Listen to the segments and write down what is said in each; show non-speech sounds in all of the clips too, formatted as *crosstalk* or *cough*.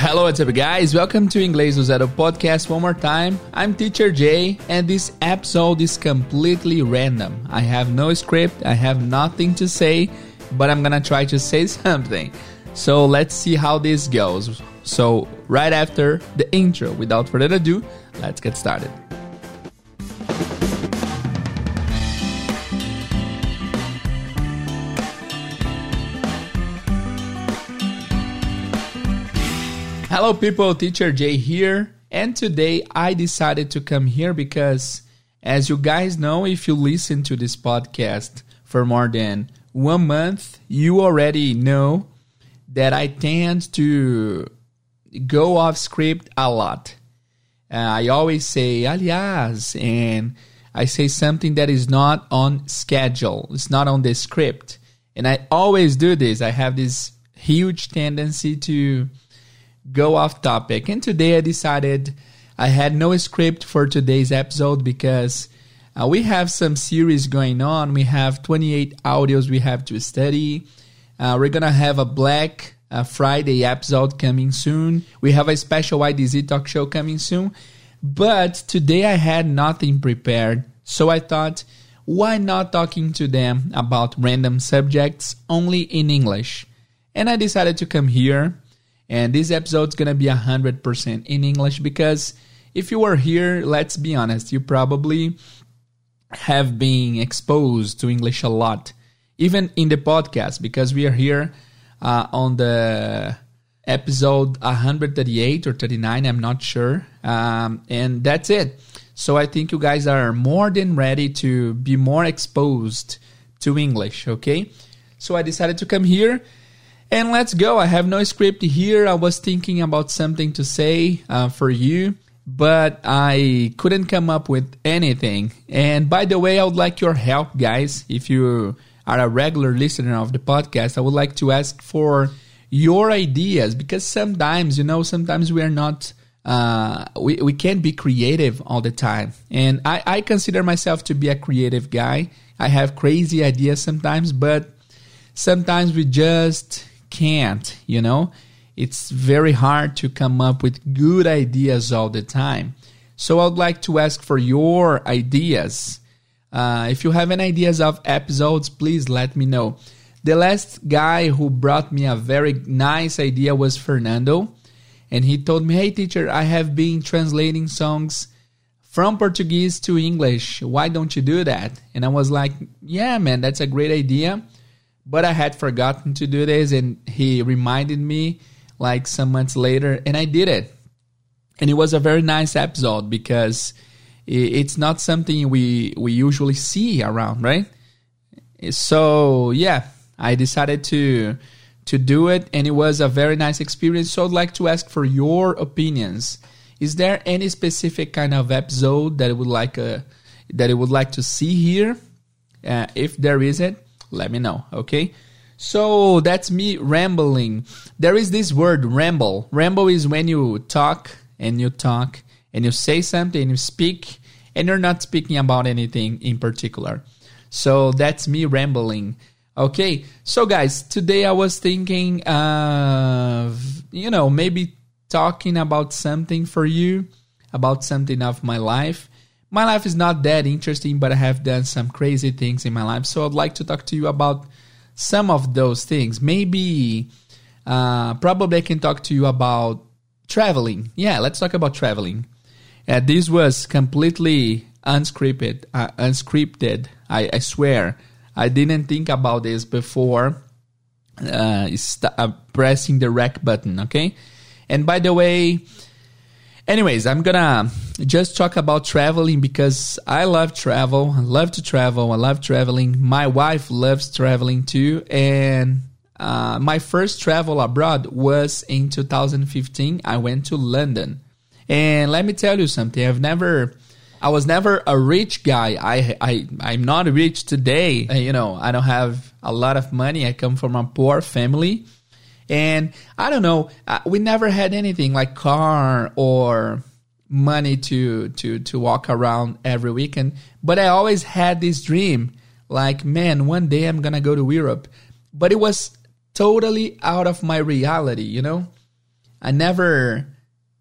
Hello, what's up, guys? Welcome to Inglês do Zero podcast one more time. I'm Teacher Jay, and this episode is completely random. I have no script, I have nothing to say, but I'm gonna try to say *laughs* something. So let's see how this goes. So, right after the intro, without further ado, let's get started. Hello, people. Teacher Jay here. And today I decided to come here because, as you guys know, if you listen to this podcast for more than one month, you already know that I tend to go off script a lot. Uh, I always say, aliás, and I say something that is not on schedule, it's not on the script. And I always do this. I have this huge tendency to go off topic. And today I decided I had no script for today's episode because uh, we have some series going on. We have 28 audios we have to study. Uh, we're going to have a Black uh, Friday episode coming soon. We have a special YDZ talk show coming soon. But today I had nothing prepared. So I thought, why not talking to them about random subjects only in English? And I decided to come here and this episode's gonna be 100% in English because if you are here, let's be honest, you probably have been exposed to English a lot, even in the podcast, because we are here uh, on the episode 138 or 39, I'm not sure. Um, and that's it. So I think you guys are more than ready to be more exposed to English, okay? So I decided to come here and let's go. I have no script here. I was thinking about something to say uh, for you, but I couldn't come up with anything. And by the way, I would like your help, guys. If you are a regular listener of the podcast, I would like to ask for your ideas because sometimes, you know, sometimes we are not. Uh, we, we can't be creative all the time. And I, I consider myself to be a creative guy. I have crazy ideas sometimes, but sometimes we just can't, you know? It's very hard to come up with good ideas all the time. So I'd like to ask for your ideas. Uh, if you have any ideas of episodes, please let me know. The last guy who brought me a very nice idea was Fernando. And he told me, Hey, teacher, I have been translating songs from Portuguese to English. Why don't you do that? And I was like, Yeah, man, that's a great idea but I had forgotten to do this, and he reminded me like some months later, and I did it. And it was a very nice episode because it's not something we we usually see around, right? So yeah, I decided to to do it, and it was a very nice experience. So I'd like to ask for your opinions. Is there any specific kind of episode that would like a that it would like to see here? Uh, if there is it, let me know, okay? So that's me rambling. There is this word ramble. Ramble is when you talk and you talk and you say something and you speak and you're not speaking about anything in particular. So that's me rambling. Okay, so guys, today I was thinking of, you know, maybe talking about something for you, about something of my life my life is not that interesting, but I have done some crazy things in my life. So I'd like to talk to you about some of those things. Maybe, uh, probably I can talk to you about traveling. Yeah, let's talk about traveling. Uh, this was completely unscripted. Uh, unscripted. I, I, swear, I didn't think about this before uh, st- uh, pressing the rec button. Okay, and by the way Anyways, I'm gonna just talk about traveling because I love travel. I love to travel. I love traveling. My wife loves traveling too. And uh, my first travel abroad was in 2015. I went to London. And let me tell you something. I've never, I was never a rich guy. I, I, I'm not rich today. You know, I don't have a lot of money. I come from a poor family and I don't know, uh, we never had anything like car or money to to to walk around every weekend. But I always had this dream, like, man, one day I'm gonna go to Europe. But it was totally out of my reality, you know. I never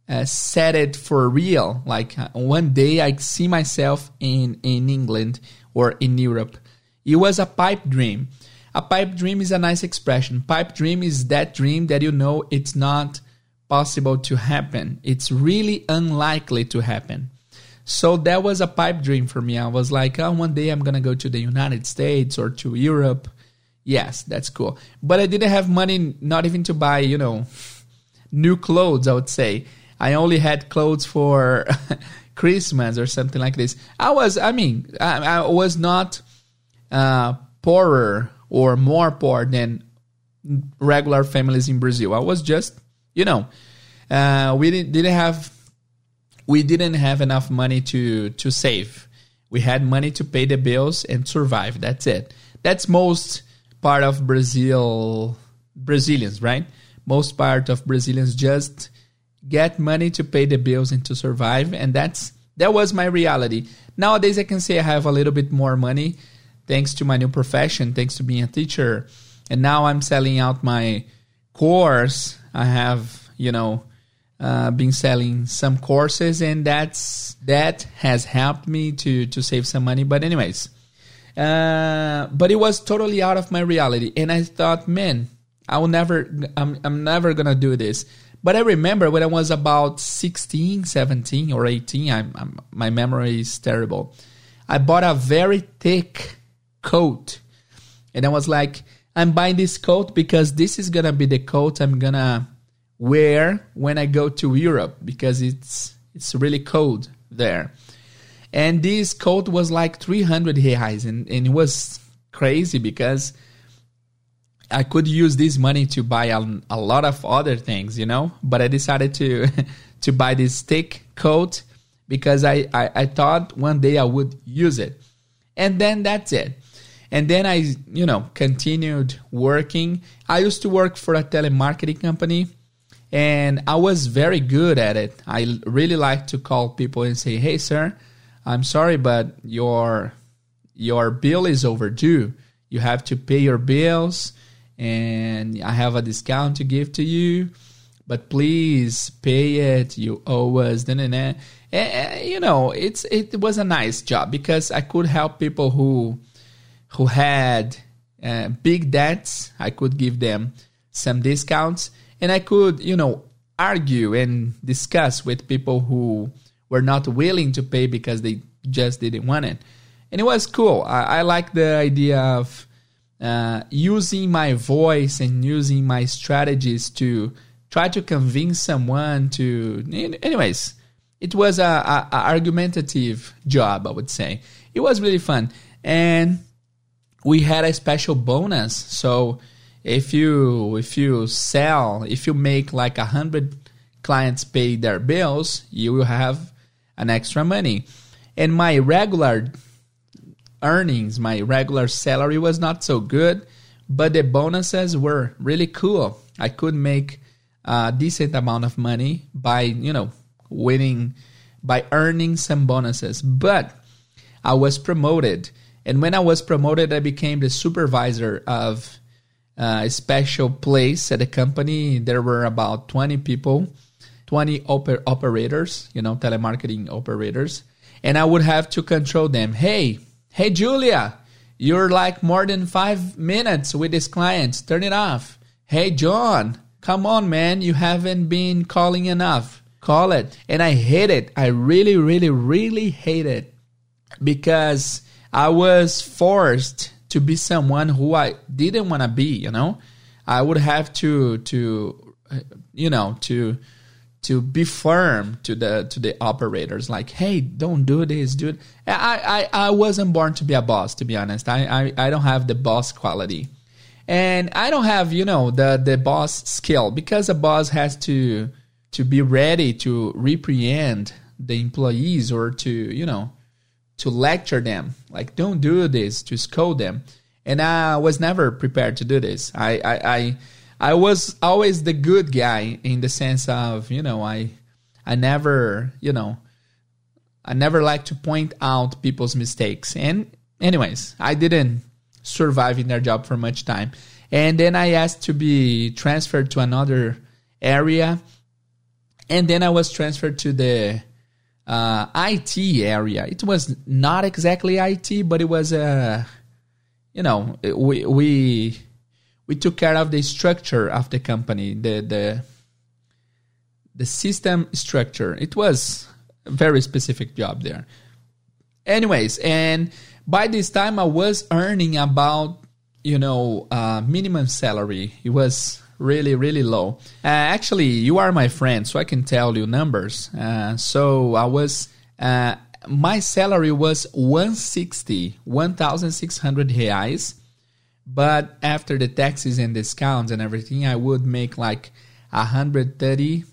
uh, set it for real. Like uh, one day I see myself in in England or in Europe. It was a pipe dream. A pipe dream is a nice expression. Pipe dream is that dream that you know it's not possible to happen. It's really unlikely to happen. So that was a pipe dream for me. I was like, oh, one day I'm going to go to the United States or to Europe. Yes, that's cool. But I didn't have money, not even to buy, you know, new clothes, I would say. I only had clothes for *laughs* Christmas or something like this. I was, I mean, I, I was not uh, poorer or more poor than regular families in Brazil. I was just, you know, uh, we didn't, didn't have we didn't have enough money to to save. We had money to pay the bills and survive. That's it. That's most part of Brazil Brazilians, right? Most part of Brazilians just get money to pay the bills and to survive, and that's that was my reality. Nowadays, I can say I have a little bit more money thanks to my new profession, thanks to being a teacher, and now I'm selling out my course. I have, you know, uh, been selling some courses, and that's that has helped me to to save some money. But anyways, uh, but it was totally out of my reality, and I thought, man, I will never, I'm I'm never gonna do this. But I remember when I was about 16, 17, or 18, I'm, I'm, my memory is terrible. I bought a very thick coat, and I was like, I'm buying this coat because this is gonna be the coat I'm gonna wear when I go to Europe because it's it's really cold there. And this coat was like 300 reais and, and it was crazy because I could use this money to buy a, a lot of other things, you know, but I decided to *laughs* to buy this thick coat because I, I, I thought one day I would use it. And then that's it. And then I, you know, continued working. I used to work for a telemarketing company and I was very good at it. I really like to call people and say, "Hey, sir, I'm sorry, but your your bill is overdue. You have to pay your bills, and I have a discount to give to you, but please pay it. You owe us." And, eh, eh, you know, it's it was a nice job because I could help people who who had uh, big debts. I could give them some discounts and I could, you know, argue and discuss with people who were not willing to pay because they just didn't want it. And it was cool. I, I like the idea of uh, using my voice and using my strategies to try to convince someone to. Anyways, it was a, a, a argumentative job, I would say. It was really fun, and we had a special bonus. So if you if you sell if you make like a hundred clients pay their bills you will have an extra money. And my regular earnings my regular salary was not so good but the bonuses were really cool. I could make a decent amount of money by you know winning by earning some bonuses. But i was promoted and when i was promoted i became the supervisor of a special place at the company. There were about 20 people, 20 oper- operators, you know, telemarketing operators. And I would have to control them. Hey, hey, Julia, you're like more than five minutes with this client. Turn it off. Hey, John, come on, man. You haven't been calling enough. Call it. And I hate it. I really, really, really hate it because I was forced to be someone who I didn't want to be, you know? I would have to to uh, you know, to to be firm to the to the operators like hey don't do this dude I, I i wasn't born to be a boss to be honest. I, I i don't have the boss quality. And i don't have you know the the boss skill because a boss has to to be ready to reprehend the employees or to you know to lecture them, like don't do this, to scold them. And I was never prepared to do this. I, I, I, I was always the good guy in the sense of, you know, I, I never, you know, I never like to point out people's mistakes. And anyways, I didn't survive in their job for much time. And then I asked to be transferred to another area And then I was transferred to the uh, IT area. It was not exactly IT, but it was a, uh, you know, we we we took care of the structure of the company, the the the system structure. It was a very specific job there. Anyways, and by this time I was earning about you know uh, minimum salary. It was really really low. Uh, actually, you are my friend, so I can tell you numbers. Uh, so I was. Uh, my salary was 160 1600 reais but after the taxes and discounts and everything i would make like 130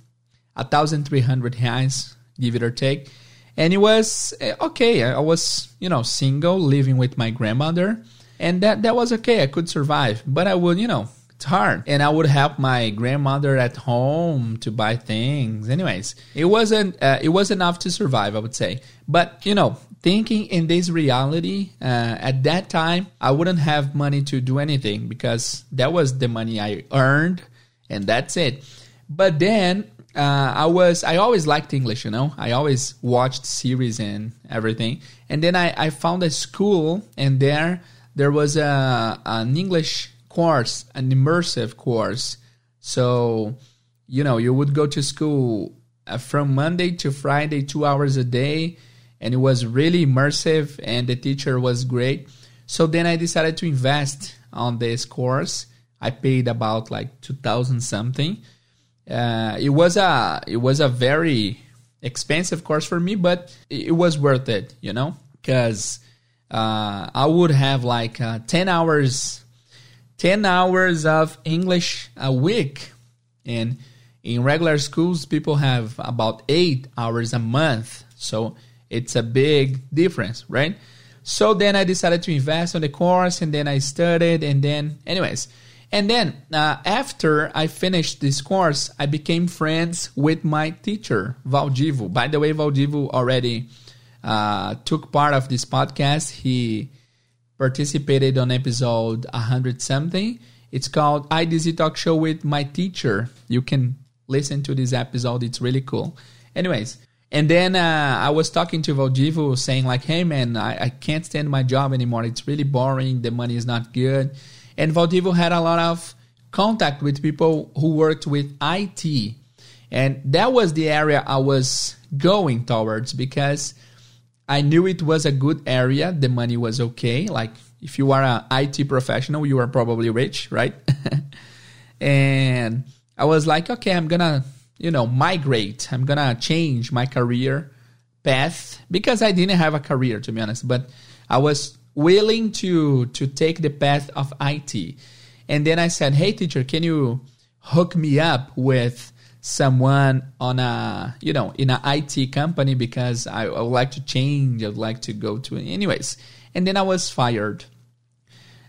1300 reais give it or take and it was eh, okay i was you know single living with my grandmother and that that was okay i could survive but i would you know it's hard and i would help my grandmother at home to buy things anyways it wasn't uh, it was enough to survive i would say but you know thinking in this reality uh, at that time i wouldn't have money to do anything because that was the money i earned and that's it but then uh, I was I always liked English, you know. I always watched series and everything. And then I, I found a school, and there there was a an English course, an immersive course. So you know you would go to school uh, from Monday to Friday, two hours a day, and it was really immersive, and the teacher was great. So then I decided to invest on this course. I paid about like two thousand something uh, it was a it was a very expensive course for me, but it was worth it, you know, because uh, I would have like uh, ten hours, ten hours of English a week, and in regular schools people have about eight hours a month, so it's a big difference, right? So then I decided to invest on the course, and then I studied, and then, anyways and then uh, after I finished this course, I became friends with my teacher, Valdivo. By the way, Valdivo already uh, took part of this podcast. He participated on episode 100 something. It's called IDZ Talk Show with my teacher. You can listen to this episode. It's really cool. Anyways, and then uh, I was talking to Valdivo saying like, hey man, I, I can't stand my job anymore. It's really boring. The money is not good and Valdivo had a lot of contact with people who worked with IT. And that was the area I was going towards because I knew it was a good area. The money was okay. Like if you are an IT professional, you are probably rich, right? *laughs* and I was like, okay, I'm gonna, you know, migrate. I'm gonna change my career path because I didn't have a career to be honest, but I was willing to to take the path of IT. And then I said, "Hey teacher, can you hook me up with someone on a, you know, in an IT company because I, I would like to change, I would like to go to anyways." And then I was fired.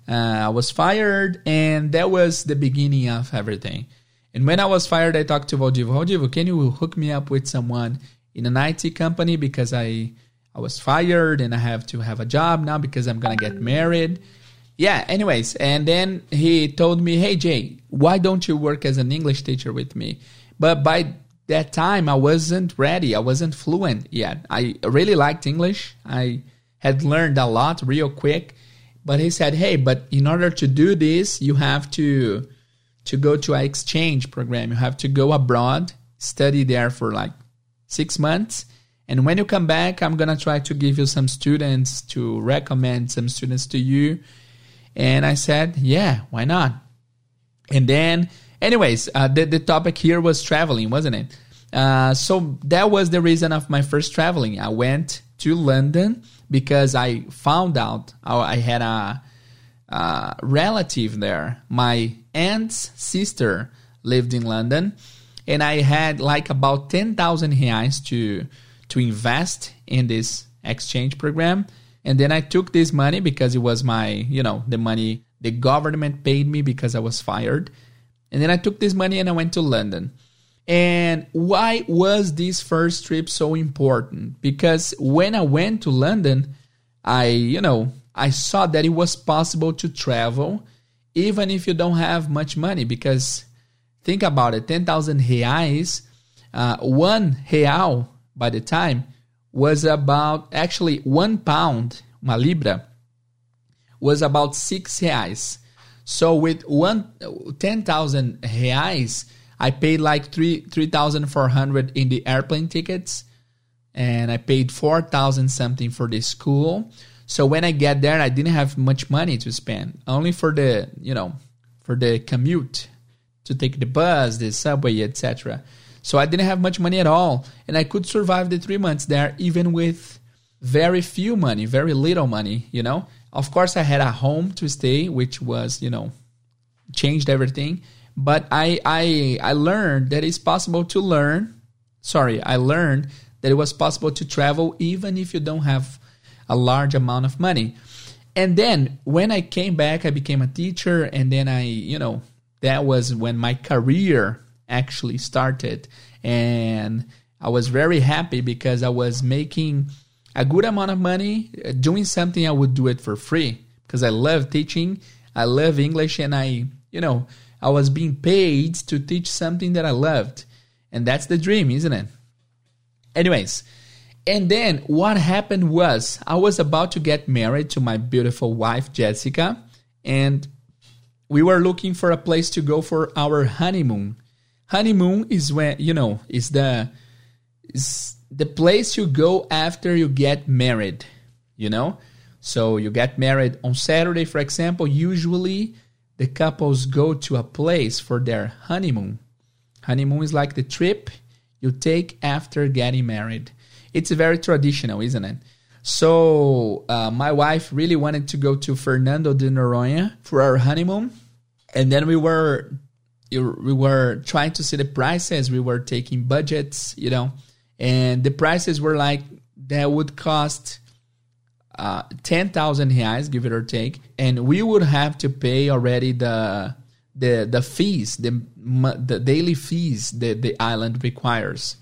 Uh, I was fired, and that was the beginning of everything. And when I was fired, I talked to Valdivo. Valdivo, can you hook me up with someone in an IT company because I I was fired and I have to have a job now because I'm gonna get married. Yeah, anyways, and then he told me, Hey Jay, why don't you work as an English teacher with me? But by that time I wasn't ready. I wasn't fluent yet. I really liked English. I had learned a lot real quick. But he said, Hey, but in order to do this, you have to to go to an exchange program. You have to go abroad, study there for like six months and when you come back, I'm to try to give you some students to recommend some students to you. And I said, yeah, why not? And then, anyways, uh, the, the topic here was traveling, wasn't it? Uh, so that was the reason of my first traveling. I went to London because I found out I had a, a relative there. My aunt's sister lived in London, and I had like about 10,000 reais to to invest in this exchange program. And then I took this money because it was my, you know, the money the government paid me because I was fired. And then I took this money and I went to London. And why was this first trip so important? Because when I went to London, I, you know, I saw that it was possible to travel even if you don't have much money. Because think about it 10,000 reais uh, one real by the time was about actually one pound, uma libra, was about six reais. So with one ten thousand reais, I paid like three three thousand four hundred in the airplane tickets, and I paid four thousand something for the school. So when I get there, I didn't have much money to spend, only for the you know for the commute to take the bus, the subway, etc. So I didn't have much money at all, and I could survive the three months there even with very few money, very little money, you know. Of course, I had a home to stay, which was you know changed everything. But I I I learned that it's possible to learn. Sorry, I learned that it was possible to travel even if you don't have a large amount of money. And then when I came back, I became a teacher, and then I, you know, that was when my career actually started. And I was very happy because I was making a good amount of money uh, doing something I would do it for free because I love teaching, I love English, and I, you know, I was being paid to teach something that I loved. And that's the dream, isn't it? Anyways, and then what happened was I was about to get married to my beautiful wife, Jessica, and we were looking for a place to go for our honeymoon. Honeymoon is when, you know, is the is the place you go after you get married, you know? So you get married on Saturday, for example, usually the couples go to a place for their honeymoon. Honeymoon is like the trip you take after getting married. It's very traditional, isn't it? So uh, my wife really wanted to go to Fernando de Noronha for our honeymoon, and then we were we were trying to see the prices. We were taking budgets, you know, and the prices were like that would cost uh, 10,000 reais, give it or take, and we would have to pay already the the the fees, the the daily fees that the island requires.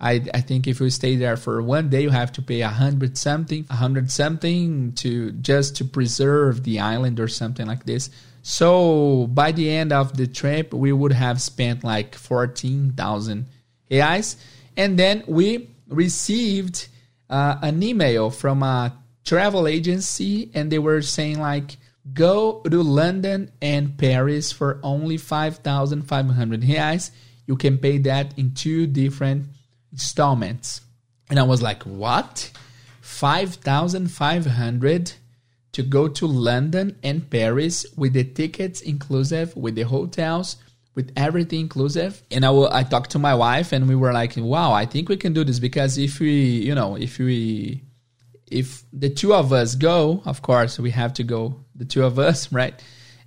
I, I think if you stay there for one day, you have to pay a hundred something, a hundred something to just to preserve the island or something like this. So by the end of the trip, we would have spent like fourteen thousand reais, and then we received uh, an email from a travel agency, and they were saying like Go to London and Paris for only 5,500 reais. You can pay that in two different installments. And I was like, what? 5,500 to go to London and Paris with the tickets inclusive, with the hotels, with everything inclusive. And I, will, I talked to my wife and we were like, wow, I think we can do this because if we, you know, if we if the two of us go, of course, we have to go, the two of us, *laughs* right?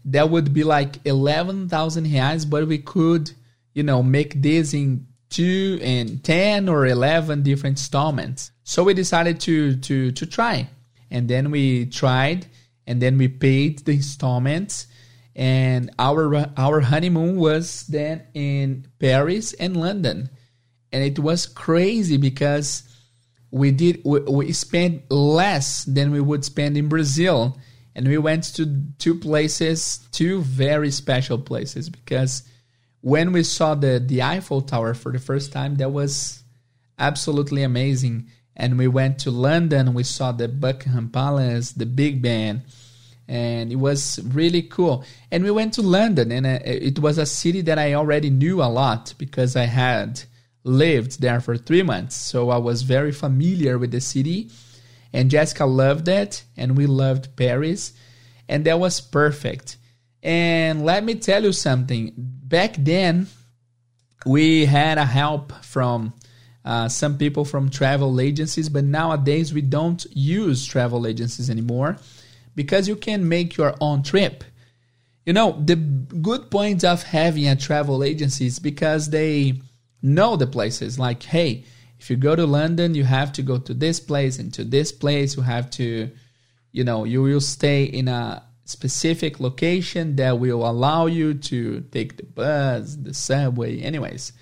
That would be like 11,000 reais, but we could, you know, make this in two and 10 or 11 different installments. So we decided to, to, to try. And then we tried and then we paid the installments and our our honeymoon was then in Paris and London. And it was crazy because we did we, we spent less than we would spend in Brazil and we went to two places two very special places because when we saw the the Eiffel Tower for the first time that was absolutely amazing and we went to London we saw the Buckingham Palace the Big Ben and it was really cool and we went to London and uh, it was a city that I already knew a lot because I had lived there for three months. So I was very familiar with the city. And Jessica loved it. And we loved Paris. And that was perfect. And let me tell you something. Back then, we had a help from uh, some people from travel agencies, but nowadays we don't use travel agencies anymore because you can make your own trip. You know, the good point of having a travel agency is because they know the places. Like, hey, if you go to London, you have to go to this place and to this place. You have to, you know, you will stay in a specific location that will allow you to take the bus, the subway, anyways.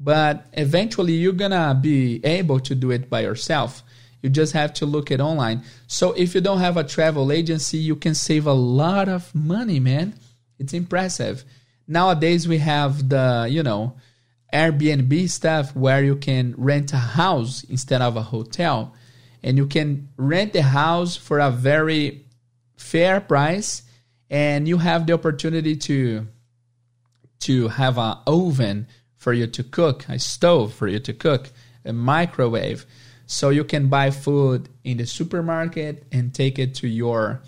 But eventually, you're gonna be able to do it by yourself. You just have to look it online. So if you don't have a travel agency, you can save a lot of money, man. It's impressive. Nowadays we have the, you know, Airbnb stuff where you can rent a house instead of a hotel. And you can rent the house for a very fair price and you have the opportunity to to have an oven for you to cook, a stove for you to cook, a microwave. So you can buy food in the supermarket and take it to your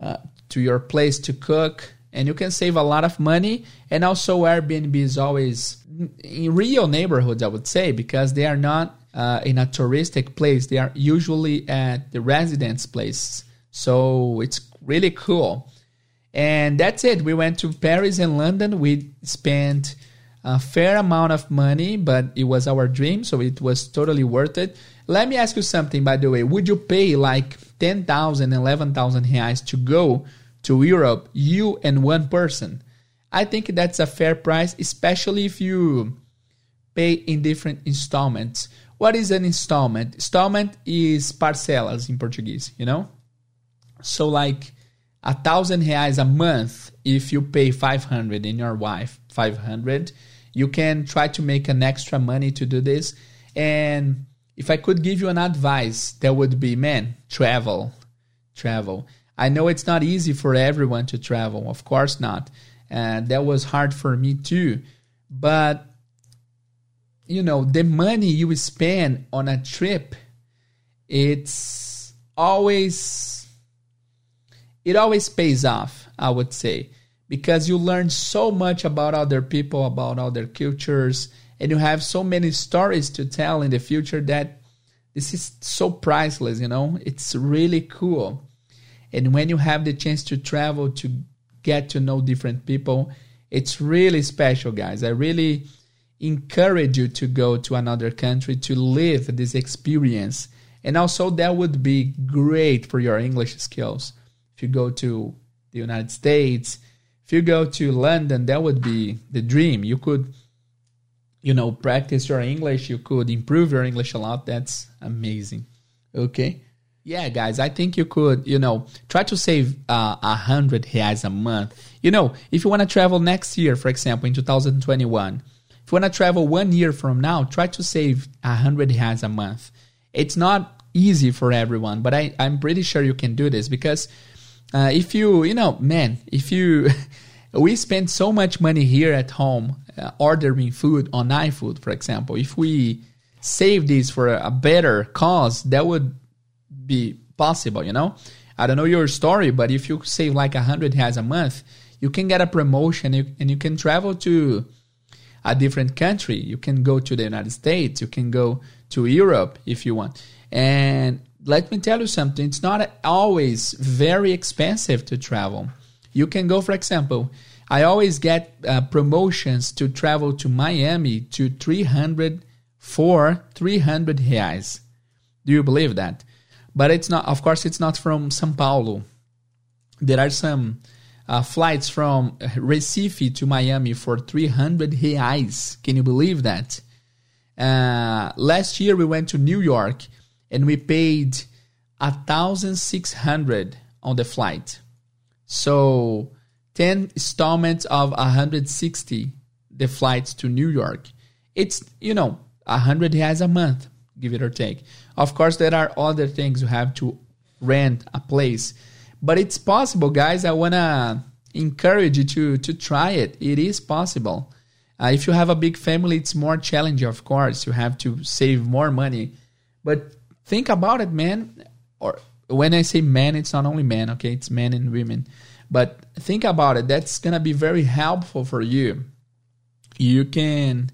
uh, to your place to cook. And you can save a lot of money. And also airbnb is always in real neighborhoods i would say because they are not uh, in a touristic place. They are usually at the residence place. So it's really cool. And that's it. We went to paris and london. We spent a fair amount of money but it was our dream. So it was totally worth it let me ask you something by the way would you pay like 10000 11000 reais to go to Europe, you and one person. I think that's a fair price, especially if you pay in different installments. What is an installment? Installment is parcelas in Portuguese, you know? So like a thousand reais a month if you pay 500 and your wife 500 you can try to make an extra money to do this and if i could give you an advice that would be man travel travel I know it's not easy for everyone to travel, of course not. And that was hard for me too. But, you know, the money you spend on a trip, it's always, it always pays off, I would say, because you learn so much about other people, about other cultures, and you have so many stories to tell in the future that this is so priceless, you know? It's really cool. And when you have the chance to travel to get to know different people, it's really special, guys. I really encourage you to go to another country to live this experience. And also, that would be great for your English skills. If you go to the United States, if you go to London, that would be the dream. You could, you know, practice your English. You could improve your English a lot. That's amazing. Okay. Yeah, guys, I think you could, you know, try to save uh, a uh, hundred reais a month. You know, if you want to travel next year, for example, in 2021, if you want to travel one year from now, try to save a hundred reais a month. It's not easy for everyone, but I, I'm pretty sure you can do this because uh, if you, you know, man, if you, *laughs* we spend so much money here at home uh, ordering food on iFood, for example. If we save this for a better cause, that would be possible, you know? I don't know your story, but if you save like a hundred reais a month, you can get a promotion and you can travel to a different country. You can go to the United States, you can go to Europe if you want. And let me tell you something, it's not always very expensive to travel. You can go, for example, I always get uh, promotions to travel to Miami to 300 for 300 reais. Do you believe that? but it's not. Of course, it's not from São Paulo. There are some uh, flights from Recife to Miami for 300 reais. Can you believe that? Uh, last year we went to New York and we paid a thousand six hundred on the flight. So ten installments of 160 the flights to New York. It's you know a hundred reais a month, give it or take. Of course, there are other things you have to rent a place, but it's possible, guys. I wanna encourage you to to try it. It is possible. Uh, if you have a big family, it's more challenging. Of course, you have to save more money, but think about it, man. Or when I say men, it's not only men. Okay, it's men and women. But think about it. That's gonna be very helpful for you. You can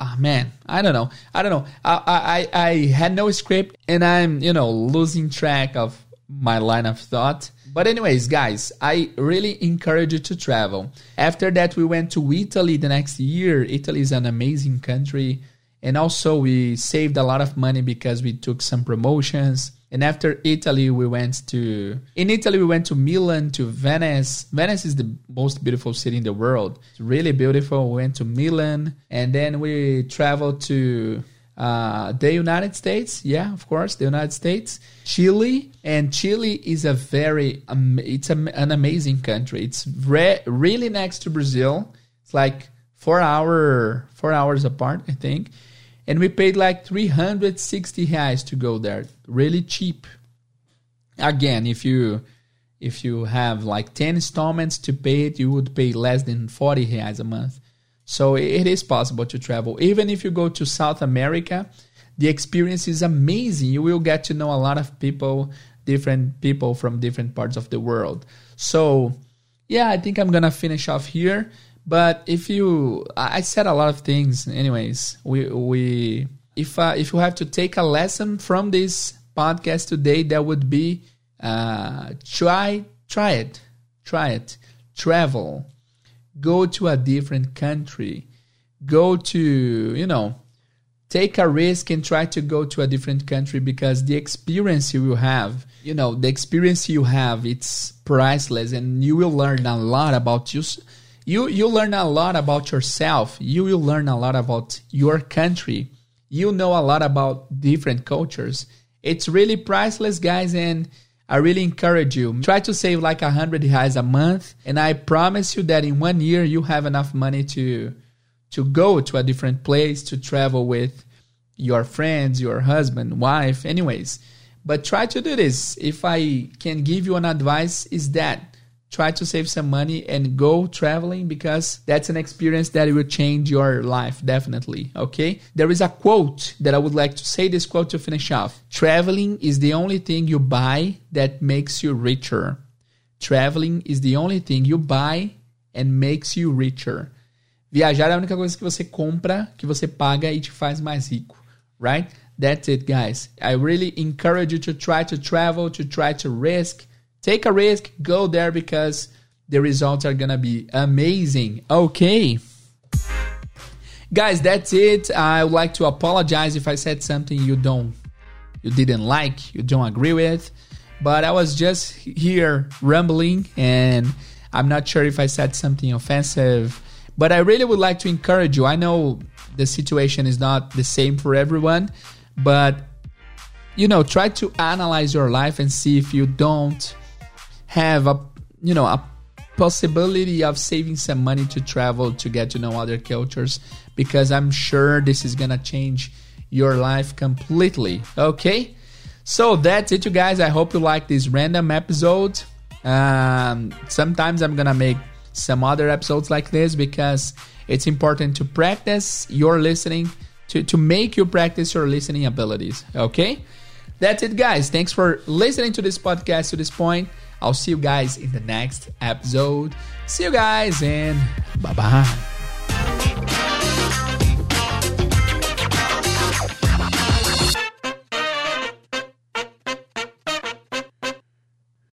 oh man i don't know i don't know I, I i had no script and i'm you know losing track of my line of thought but anyways guys i really encourage you to travel after that we went to italy the next year italy is an amazing country and also we saved a lot of money because we took some promotions and after Italy, we went to in Italy we went to Milan to Venice. Venice is the most beautiful city in the world. It's really beautiful. We went to Milan, and then we traveled to uh, the United States. Yeah, of course, the United States, Chile, and Chile is a very um, it's a, an amazing country. It's re- really next to Brazil. It's like four hour four hours apart, I think. And we paid like 360 reais to go there. Really cheap. Again, if you if you have like 10 installments to pay it, you would pay less than 40 reais a month. So it is possible to travel. Even if you go to South America, the experience is amazing. You will get to know a lot of people, different people from different parts of the world. So, yeah, I think I'm to finish off here. But if you, I said a lot of things. Anyways, we we if uh, if you have to take a lesson from this podcast today, that would be uh, try try it, try it, travel, go to a different country, go to you know take a risk and try to go to a different country because the experience you will have you know the experience you have it's priceless and you will learn a lot about you you you learn a lot about yourself. You will learn a lot about your country. You know a lot about different cultures. It's really priceless guys and i really encourage you. Try to save like a hundred reais a month and i promise you that in one year you have enough money to to go to a different place to travel with your friends your husband wife anyways. But try to do this. If i can give you an advice is that try to save some money and go traveling because that's an experience that will change your life definitely okay? There is a quote that i would like to say this quote to finish off. Traveling is the only thing you buy that makes you richer. Traveling is the only thing you buy and makes you richer. Viajar é a única coisa que você compra que você paga e te faz mais rico right? That's it guys. I really encourage you to try to travel to try to risk Take a risk, go there because the results are gonna be amazing. Okay. Guys, that's it. I would like to apologize if I said something you don't you didn't like, you don't agree with. But I was just here rambling and I'm not sure if I said something offensive. But I really would like to encourage you. I know the situation is not the same for everyone, but you know, try to analyze your life and see if you don't have a you know a possibility of saving some money to travel to get to know other cultures because I'm sure this is gonna change your life completely. Okay, so that's it, you guys. I hope you like this random episode. Um, sometimes I'm gonna make some other episodes like this because it's important to practice your listening to, to make you practice your listening abilities. Okay, that's it, guys. Thanks for listening to this podcast to this point. I'll see you guys in the next episode. See you guys and bye bye.